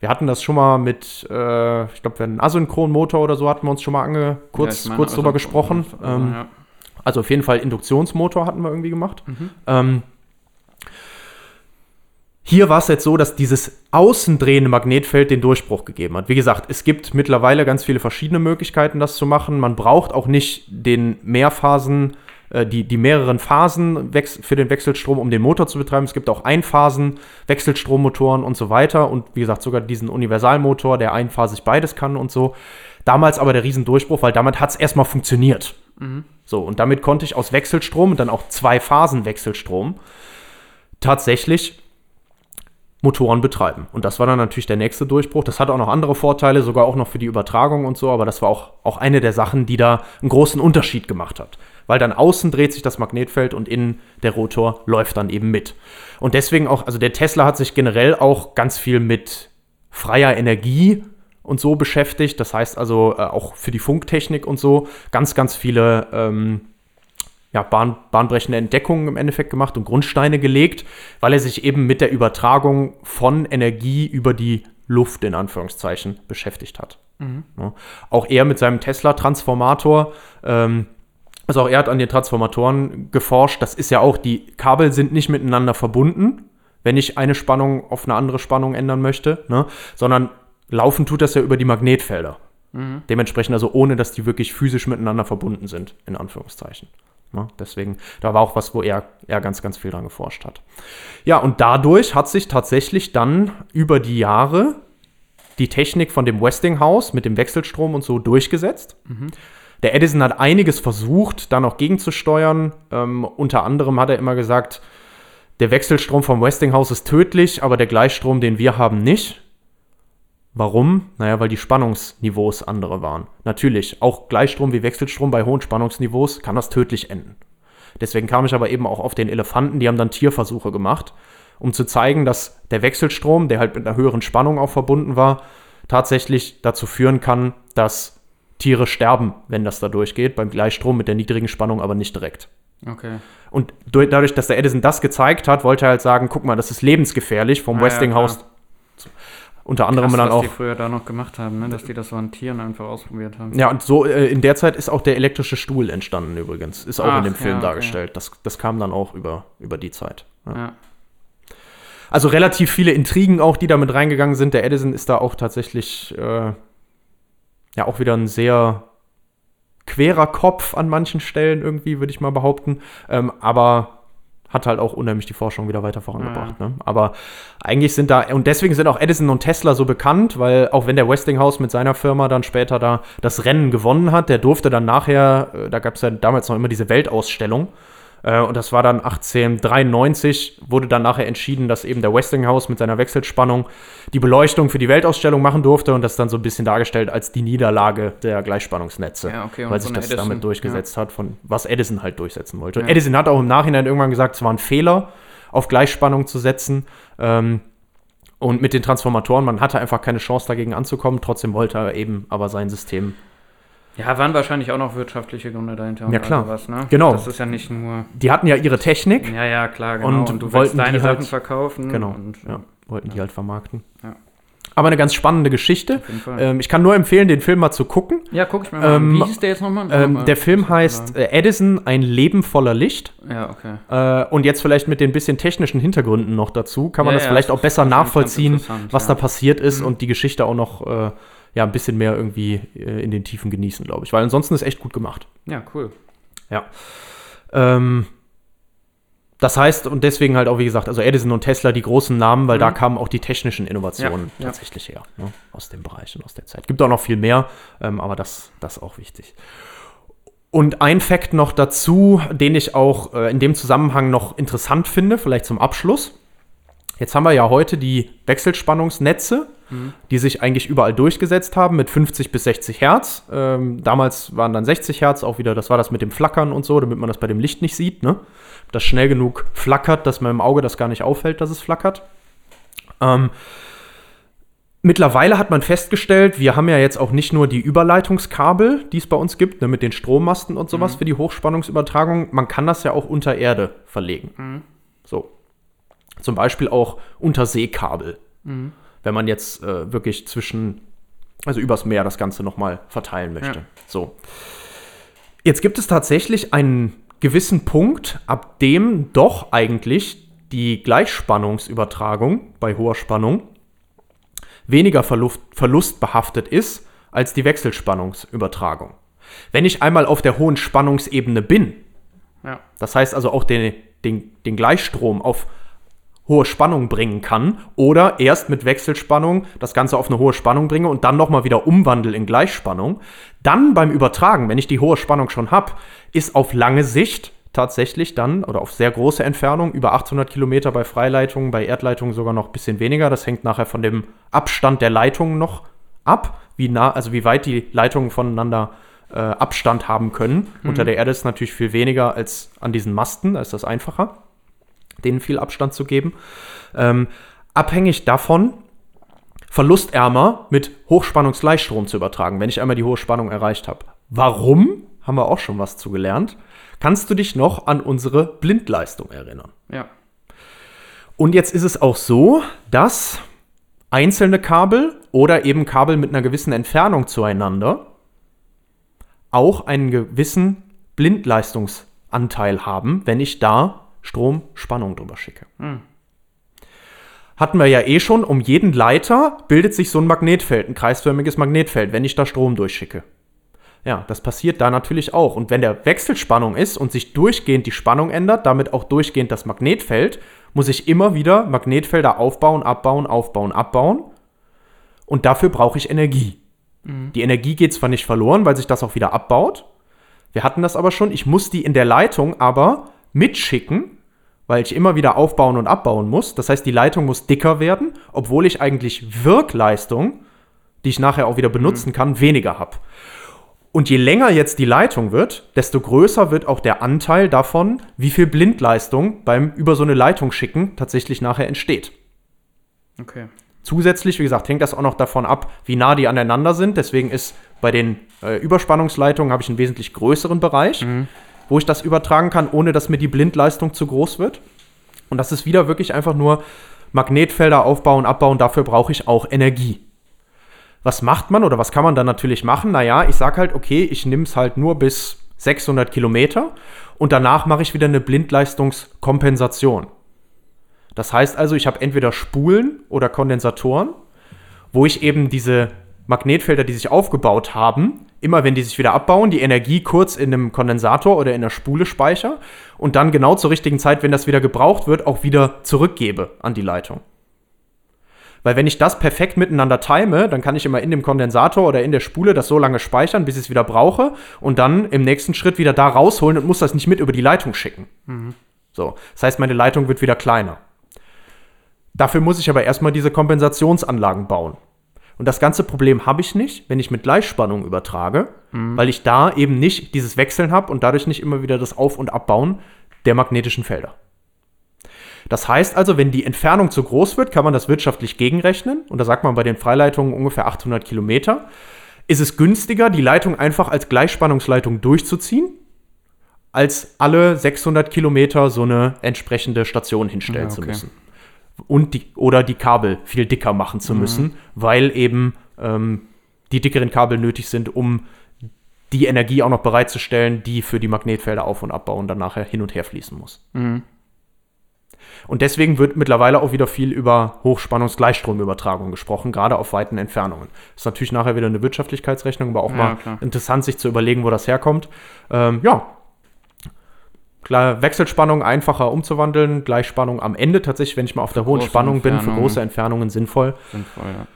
B: Wir hatten das schon mal mit, äh, ich glaube, einen Asynchronmotor oder so hatten wir uns schon mal ange kurz,
A: Ja, meine,
B: kurz drüber
A: also-
B: gesprochen.
A: also,
B: ähm,
A: ja.
B: also auf jeden Fall Induktionsmotor hatten wir irgendwie gemacht. Ähm, hier war es jetzt so, dass dieses außendrehende Magnetfeld den Durchbruch gegeben hat. Wie gesagt, es gibt mittlerweile ganz viele verschiedene Möglichkeiten, das zu machen. Man braucht auch nicht den Mehrphasen, die, die mehreren Phasen für den Wechselstrom, um den Motor zu betreiben. Es gibt auch Einphasen, Wechselstrommotoren und so weiter. Und wie gesagt, sogar diesen Universalmotor, der einphasig beides kann und so. Damals aber der Riesendurchbruch, weil damit hat es erstmal funktioniert. So, und damit konnte ich aus Wechselstrom und dann auch zwei Phasen Wechselstrom tatsächlich Motoren betreiben. Und das war dann natürlich der nächste Durchbruch. Das hatte auch noch andere Vorteile, sogar auch noch für die Übertragung und so, aber das war auch, auch eine der Sachen, die da einen großen Unterschied gemacht hat. Weil dann außen dreht sich das Magnetfeld und innen der Rotor läuft dann eben mit. Und deswegen auch, also der Tesla hat sich generell auch ganz viel mit freier Energie und so beschäftigt. Das heißt also äh, auch für die Funktechnik und so ganz, ganz viele ähm, ja, bahn, bahnbrechende Entdeckungen im Endeffekt gemacht und Grundsteine gelegt, weil er sich eben mit der Übertragung von Energie über die Luft in Anführungszeichen beschäftigt hat. Ja. Auch er mit seinem Tesla-Transformator, ähm, also auch er hat an den Transformatoren geforscht. Das ist ja auch, die Kabel sind nicht miteinander verbunden, wenn ich eine Spannung auf eine andere Spannung ändern möchte, ne? sondern laufen tut das ja über die Magnetfelder. Dementsprechend also ohne, dass die wirklich physisch miteinander verbunden sind, in Anführungszeichen. Ne? Deswegen, da war auch was, wo er, er ganz, ganz viel dran geforscht hat. Ja, und dadurch hat sich tatsächlich dann über die Jahre die Technik von dem Westinghouse mit dem Wechselstrom und so durchgesetzt. Der Edison hat einiges versucht, da noch gegenzusteuern. Ähm, unter anderem hat er immer gesagt, der Wechselstrom vom Westinghouse ist tödlich, aber der Gleichstrom, den wir haben, nicht. Warum? Naja, weil die Spannungsniveaus andere waren. Natürlich, auch Gleichstrom wie Wechselstrom bei hohen Spannungsniveaus kann das tödlich enden. Deswegen kam ich aber eben auch auf den Elefanten, die haben dann Tierversuche gemacht, um zu zeigen, dass der Wechselstrom, der halt mit einer höheren Spannung auch verbunden war, tatsächlich dazu führen kann, dass Tiere sterben, wenn das da durchgeht, beim Gleichstrom mit der niedrigen Spannung aber nicht direkt.
A: Okay.
B: Und durch, dadurch, dass der Edison das gezeigt hat, wollte er halt sagen, guck mal, das ist lebensgefährlich vom
A: Ah, ja,
B: Westinghouse.
A: klar.
B: unter anderem
A: Krass,
B: dann
A: was
B: auch.
A: die früher da noch gemacht haben, ne? dass die das so an Tieren einfach ausprobiert haben.
B: Ja, und so äh, in der Zeit ist auch der elektrische Stuhl entstanden übrigens. Ist auch
A: Ach,
B: in dem Film
A: ja, okay.
B: dargestellt. Das, das kam dann auch über, über die Zeit. Ja.
A: Ja.
B: Also relativ viele Intrigen auch, die da mit reingegangen sind. Der Edison ist da auch tatsächlich äh, ja auch wieder ein sehr querer Kopf an manchen Stellen irgendwie, würde ich mal behaupten. Ähm, aber hat halt auch unheimlich die Forschung wieder weiter vorangebracht. Ne? Aber eigentlich sind da, und deswegen sind auch Edison und Tesla so bekannt, weil auch wenn der Westinghouse mit seiner Firma dann später da das Rennen gewonnen hat, der durfte dann nachher, äh, da gab es ja damals noch immer diese Weltausstellung, und das war dann 1893, wurde dann nachher entschieden, dass eben der Westinghouse mit seiner Wechselspannung die Beleuchtung für die Weltausstellung machen durfte und das dann so ein bisschen dargestellt als die Niederlage der Gleichspannungsnetze,
A: Ja, okay,
B: weil sich das
A: Edison,
B: damit durchgesetzt hat, von was Edison halt durchsetzen wollte.
A: Ja.
B: Edison hat auch im Nachhinein irgendwann gesagt, es war ein Fehler, auf Gleichspannung zu setzen. Ähm, und mit den Transformatoren, man hatte einfach keine Chance dagegen anzukommen. Trotzdem wollte er eben aber sein System
A: Ja, waren wahrscheinlich auch noch wirtschaftliche Gründe dahinter.
B: Ja, klar.
A: sowas, ne?
B: Genau.
A: Das ist ja nicht nur.
B: Die hatten ja ihre Technik,
A: Ja, ja, klar, genau.
B: Und
A: Und, du
B: wollten
A: deine
B: die halt-
A: Sachen verkaufen.
B: genau,
A: Und,
B: ja, wollten die halt vermarkten.
A: Ja.
B: Aber eine ganz spannende Geschichte.
A: Auf jeden Fall.
B: Ähm, ich kann nur empfehlen, den Film mal zu gucken.
A: ja, guck ich mir mal
B: ähm,
A: an. Wie hieß der jetzt nochmal?
B: Ähm, der Film heißt äh, Edison, ein Leben voller Licht.
A: Ja, okay.
B: Äh, und jetzt vielleicht mit den bisschen technischen Hintergründen noch dazu, kann man
A: Ja,
B: das
A: ja,
B: vielleicht
A: das
B: auch besser nachvollziehen, was
A: ja.
B: da passiert ist
A: Mhm.
B: und die Geschichte auch noch äh, ja, ein bisschen mehr irgendwie äh, in den Tiefen genießen, glaube ich. Weil ansonsten ist echt gut gemacht.
A: Ja, cool.
B: Ähm, das heißt, und deswegen halt auch, wie gesagt, also Edison und Tesla die großen Namen, weil
A: Mhm.
B: da kamen auch die technischen Innovationen
A: Ja, ja.
B: tatsächlich her, ne, aus dem Bereich und aus der Zeit. Gibt auch noch viel mehr, ähm, aber das, das ist auch wichtig. Und ein Fakt noch dazu, den ich auch äh, in dem Zusammenhang noch interessant finde, vielleicht zum Abschluss. Jetzt haben wir ja heute die Wechselspannungsnetze, die sich eigentlich überall durchgesetzt haben mit 50 bis 60 Hertz. Ähm, damals waren dann 60 Hertz auch wieder, das war das mit dem Flackern und so, damit man das bei dem Licht nicht sieht, ne? Das schnell genug flackert, dass man im Auge das gar nicht auffällt, dass es flackert. Ähm, mittlerweile hat man festgestellt, wir haben ja jetzt auch nicht nur die Überleitungskabel, die es bei uns gibt, ne, mit den Strommasten und sowas für die Hochspannungsübertragung. Man kann das ja auch unter Erde verlegen. So. Zum Beispiel auch Unterseekabel. Wenn man jetzt äh, wirklich zwischen, also übers Meer das Ganze nochmal verteilen möchte.
A: Ja.
B: So. Jetzt gibt es tatsächlich einen gewissen Punkt, ab dem doch eigentlich die Gleichspannungsübertragung bei hoher Spannung weniger Verlust, verlustbehaftet ist als die Wechselspannungsübertragung. Wenn ich einmal auf der hohen Spannungsebene bin,
A: Ja.
B: das heißt also auch den, den, den Gleichstrom auf hohe Spannung bringen kann oder erst mit Wechselspannung das Ganze auf eine hohe Spannung bringe und dann nochmal wieder umwandle in Gleichspannung. Dann beim Übertragen, wenn ich die hohe Spannung schon habe, ist auf lange Sicht tatsächlich dann oder auf sehr große Entfernung, über 800 Kilometer bei Freileitungen, bei Erdleitungen sogar noch ein bisschen weniger. Das hängt nachher von dem Abstand der Leitungen noch ab, wie nah, also wie weit die Leitungen voneinander äh, Abstand haben können. Unter der Erde ist natürlich viel weniger als an diesen Masten, da ist das einfacher, denen viel Abstand zu geben. Ähm, abhängig davon, verlustärmer mit Hochspannungsgleichstrom zu übertragen, wenn ich einmal die hohe Spannung erreicht habe. Warum? Haben wir auch schon was zu gelernt. Kannst du dich noch an unsere Blindleistung erinnern?
A: Ja.
B: Und jetzt ist es auch so, dass einzelne Kabel oder eben Kabel mit einer gewissen Entfernung zueinander auch einen gewissen Blindleistungsanteil haben, wenn ich da Strom, Spannung drüber schicke. Hatten wir ja eh schon, um jeden Leiter bildet sich so ein Magnetfeld, ein kreisförmiges Magnetfeld, wenn ich da Strom durchschicke. Ja, das passiert da natürlich auch. Und wenn der Wechselspannung ist und sich durchgehend die Spannung ändert, damit auch durchgehend das Magnetfeld, muss ich immer wieder Magnetfelder aufbauen, abbauen, aufbauen, abbauen. Und dafür brauche ich Energie. Die Energie geht zwar nicht verloren, weil sich das auch wieder abbaut. Wir hatten das aber schon. Ich muss die in der Leitung aber mitschicken, weil ich immer wieder aufbauen und abbauen muss. Das heißt, die Leitung muss dicker werden, obwohl ich eigentlich Wirkleistung, die ich nachher auch wieder benutzen kann, weniger habe. Und je länger jetzt die Leitung wird, desto größer wird auch der Anteil davon, wie viel Blindleistung beim über so eine Leitung schicken tatsächlich nachher entsteht.
A: Okay.
B: Zusätzlich, wie gesagt, hängt das auch noch davon ab, wie nah die aneinander sind. Deswegen ist bei den äh, Überspannungsleitungen habe ich einen wesentlich größeren Bereich, wo ich das übertragen kann, ohne dass mir die Blindleistung zu groß wird. Und das ist wieder wirklich einfach nur Magnetfelder aufbauen, abbauen. Dafür brauche ich auch Energie. Was macht man oder was kann man dann natürlich machen? Naja, ich sage halt, okay, ich nehme es halt nur bis 600 Kilometer und danach mache ich wieder eine Blindleistungskompensation. Das heißt also, ich habe entweder Spulen oder Kondensatoren, wo ich eben diese Magnetfelder, die sich aufgebaut haben, immer wenn die sich wieder abbauen, die Energie kurz in einem Kondensator oder in der Spule speichere und dann genau zur richtigen Zeit, wenn das wieder gebraucht wird, auch wieder zurückgebe an die Leitung. Weil wenn ich das perfekt miteinander time, dann kann ich immer in dem Kondensator oder in der Spule das so lange speichern, bis ich es wieder brauche und dann im nächsten Schritt wieder da rausholen und muss das nicht mit über die Leitung schicken. So, das heißt, meine Leitung wird wieder kleiner. Dafür muss ich aber erstmal diese Kompensationsanlagen bauen. Und das ganze Problem habe ich nicht, wenn ich mit Gleichspannung übertrage, weil ich da eben nicht dieses Wechseln habe und dadurch nicht immer wieder das Auf- und Abbauen der magnetischen Felder. Das heißt also, wenn die Entfernung zu groß wird, kann man das wirtschaftlich gegenrechnen. Und da sagt man bei den Freileitungen ungefähr 800 Kilometer. Ist es günstiger, die Leitung einfach als Gleichspannungsleitung durchzuziehen, als alle 600 Kilometer so eine entsprechende Station hinstellen
A: Ja,
B: zu
A: okay.
B: müssen. Und die, oder die Kabel viel dicker machen zu müssen, weil eben ähm, die dickeren Kabel nötig sind, um die Energie auch noch bereitzustellen, die für die Magnetfelder auf- und abbauen dann nachher hin und her fließen muss. Und deswegen wird mittlerweile auch wieder viel über Hochspannungsgleichstromübertragung gesprochen, gerade auf weiten Entfernungen. ist natürlich nachher wieder eine Wirtschaftlichkeitsrechnung, aber auch
A: Ja,
B: mal
A: klar.
B: interessant, sich zu überlegen, wo das herkommt. Ähm, ja, klar, Wechselspannung einfacher umzuwandeln, Gleichspannung am Ende tatsächlich, wenn ich mal auf der hohen Spannung bin, für
A: Entfernungen.
B: große Entfernungen sinnvoll.
A: Sinnvoll, ja.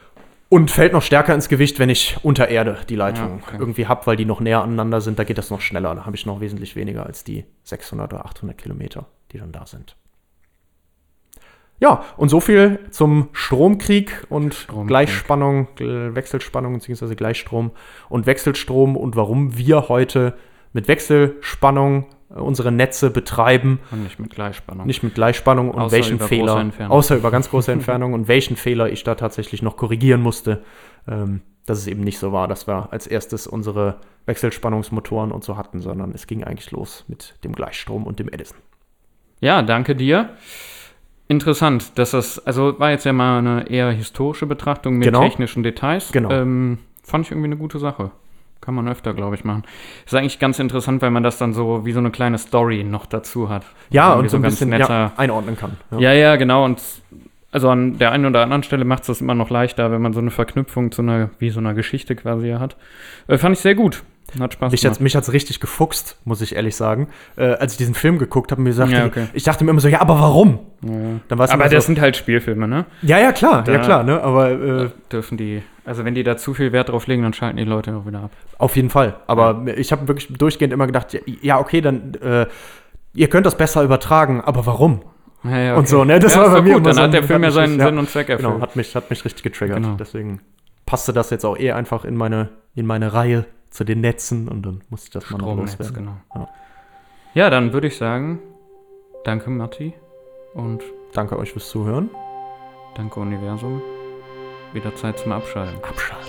B: Und fällt noch stärker ins Gewicht, wenn ich unter Erde die Leitung
A: Ja, okay.
B: irgendwie habe, weil die noch näher aneinander sind. Da geht das noch schneller. Da habe ich noch wesentlich weniger als die 600 oder 800 Kilometer, die dann da sind. Ja, und so viel zum Stromkrieg und
A: Stromkrieg.
B: Gleichspannung, Gl- Wechselspannung bzw. Gleichstrom und Wechselstrom und warum wir heute mit Wechselspannung unsere Netze betreiben.
A: Und nicht mit Gleichspannung.
B: Nicht mit Gleichspannung und
A: Außer
B: welchen Fehler, außer über ganz große Entfernung und welchen Fehler ich da tatsächlich noch korrigieren musste, ähm, dass es eben nicht so war, dass wir als erstes unsere Wechselspannungsmotoren und so hatten, sondern es ging eigentlich los mit dem Gleichstrom und dem Edison.
A: Ja, danke dir. Interessant, dass das, also war jetzt ja mal eine eher historische Betrachtung mit
B: Genau.
A: technischen Details.
B: Genau.
A: Ähm, fand ich irgendwie eine gute Sache. Kann man öfter, glaube ich, machen. Ist eigentlich ganz interessant, weil man das dann so wie so eine kleine Story noch dazu hat.
B: Ja, und so ein bisschen
A: netter-
B: ja, einordnen kann. Ja.
A: Ja, ja, genau. Und also an der einen oder anderen Stelle macht es das immer noch leichter, wenn man so eine Verknüpfung zu einer, wie so einer Geschichte quasi hat. Äh, fand ich sehr gut. Hat Spaß
B: Mich mich hat's richtig gefuchst, muss ich ehrlich sagen. Äh, als ich diesen Film geguckt habe, mir gesagt,
A: Ja, okay.
B: ich dachte mir immer so, ja, aber warum?
A: Ja. Aber das
B: so,
A: sind halt Spielfilme, ne?
B: ja, ja, klar, ja,
A: Da-
B: klar, ne? Aber äh,
A: Dürfen die, also wenn die da zu viel Wert drauf legen, dann schalten die Leute auch wieder ab.
B: auf jeden Fall. Aber ich habe wirklich durchgehend immer gedacht, ja, ja okay, dann äh, ihr könnt das besser übertragen, aber warum?
A: Ja, ja,
B: Und so, ne? Das
A: ja,
B: war bei mir
A: gut, dann
B: so
A: hat der Film ja seinen
B: ja,
A: Sinn und Zweck erfüllt.
B: Genau, hat mich, hat mich richtig getriggert.
A: Genau.
B: Deswegen passte das jetzt auch eh einfach in meine, in meine Reihe zu den Netzen und dann musste ich das mal noch loswerden.
A: genau.
B: Ja.
A: Ja, dann würde ich sagen, danke Matti und
B: Danke euch fürs Zuhören.
A: danke Universum. Wieder Zeit zum Abschalten.
B: Abschalten.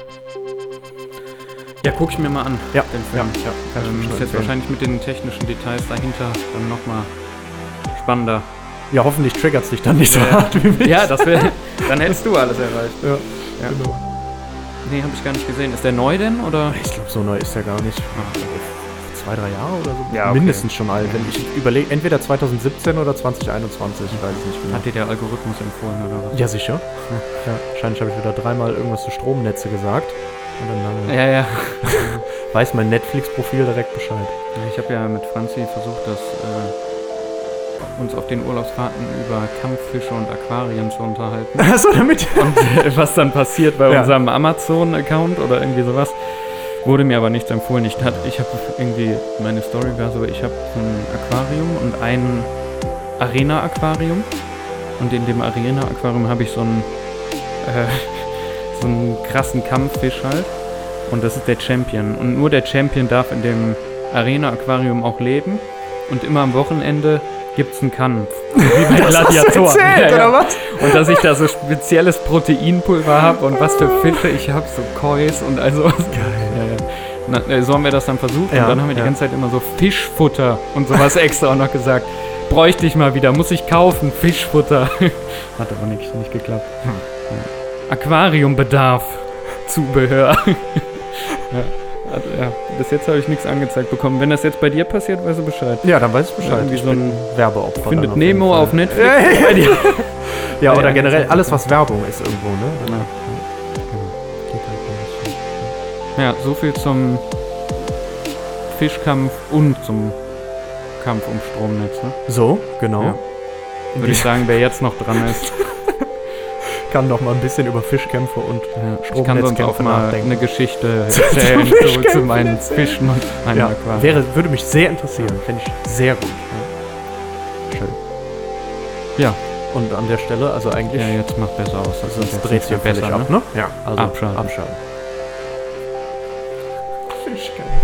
A: Ja, guck ich mir mal an,
B: Ja,
A: den
B: ja,
A: Film.
B: ja. Ich
A: Ähm, ist jetzt
B: empfehlen.
A: wahrscheinlich mit den technischen Details dahinter dann nochmal spannender.
B: Ja, hoffentlich triggert es dich dann nicht so
A: Ja, ja.
B: hart wie mich.
A: Ja, das wäre. dann hättest du alles erreicht.
B: Ja,
A: Ja.
B: genau.
A: Nee, habe ich gar nicht gesehen. Ist der neu denn oder?
B: Ich glaube, so neu ist er gar nicht.
A: Ah,
B: Zwei, drei Jahre oder so?
A: Ja, okay.
B: Mindestens schon alt. Wenn ich überlege, entweder 2017 oder 2021, ich weiß es nicht genau.
A: Hat dir der Algorithmus empfohlen oder was?
B: Ja, sicher. Ja, wahrscheinlich habe ich wieder dreimal irgendwas zu Stromnetze gesagt. Und dann
A: Ja, ja.
B: weiß mein Netflix-Profil direkt Bescheid.
A: Ja, Ich habe ja mit Franzi versucht, das, äh, uns auf den Urlaubsfahrten über Kampffische und Aquarien zu unterhalten.
B: Achso, damit.
A: Und äh, was dann passiert bei
B: Ja.
A: unserem Amazon-Account oder irgendwie sowas, wurde mir aber nichts empfohlen. Ich, hat- ich habe irgendwie, meine Story war so, ich habe ein Aquarium und ein Arena-Aquarium. Und in dem Arena-Aquarium habe ich so einen, äh, so einen krassen Kampffisch halt. Und das ist der Champion. Und nur der Champion darf in dem Arena-Aquarium auch leben. Und immer am Wochenende gibt es einen Kampf. Wie bei Gladiatoren. Ja, ja.
B: was?
A: Und dass ich da so spezielles Proteinpulver habe und was für Fische ich habe, so Kois und also. Geil. Na, äh, so haben wir das dann versucht
B: Ja,
A: und dann haben wir die
B: ja.
A: ganze Zeit immer so Fischfutter und sowas extra auch noch gesagt. Bräuchte ich mal wieder, muss ich kaufen, Fischfutter. Hat aber nicht, nicht geklappt.
B: Hm.
A: Ja. Aquariumbedarf, Zubehör. ja. Hat, ja. Bis jetzt habe ich nichts angezeigt bekommen. Wenn das jetzt bei dir passiert, weißt du Bescheid.
B: Ja, dann weiß ich Bescheid.
A: Irgendwie
B: Ich
A: so ein
B: Werbeopfer.
A: Findet
B: auf
A: Nemo auf Netflix.
B: Ja, oder generell alles, was Werbung ist irgendwo, ne?
A: Ja. Ja, so viel zum Fischkampf und zum Kampf um Stromnetz. Ne?
B: So, genau.
A: Ja. Würde ich sagen, wer jetzt noch dran ist,
B: Kann noch mal ein bisschen über Fischkämpfe und
A: ja, ich kann sonst auch
B: Stromnetzkämpfe
A: mal
B: nachdenken.
A: eine Geschichte erzählen zu
B: Fischkämpfe
A: meinen. Fischen und meinem
B: ja,
A: Aquarium.
B: wäre, würde mich sehr interessieren. Fände ich sehr gut. Schön.
A: Ja.
B: Und an der Stelle, also eigentlich,
A: Ja, jetzt macht besser aus. Ist jetzt
B: dreht sich ja
A: besser,
B: ab,
A: ne?
B: ne? Ja, also
A: Abschalten.
B: abschalten. Fischkämpfe.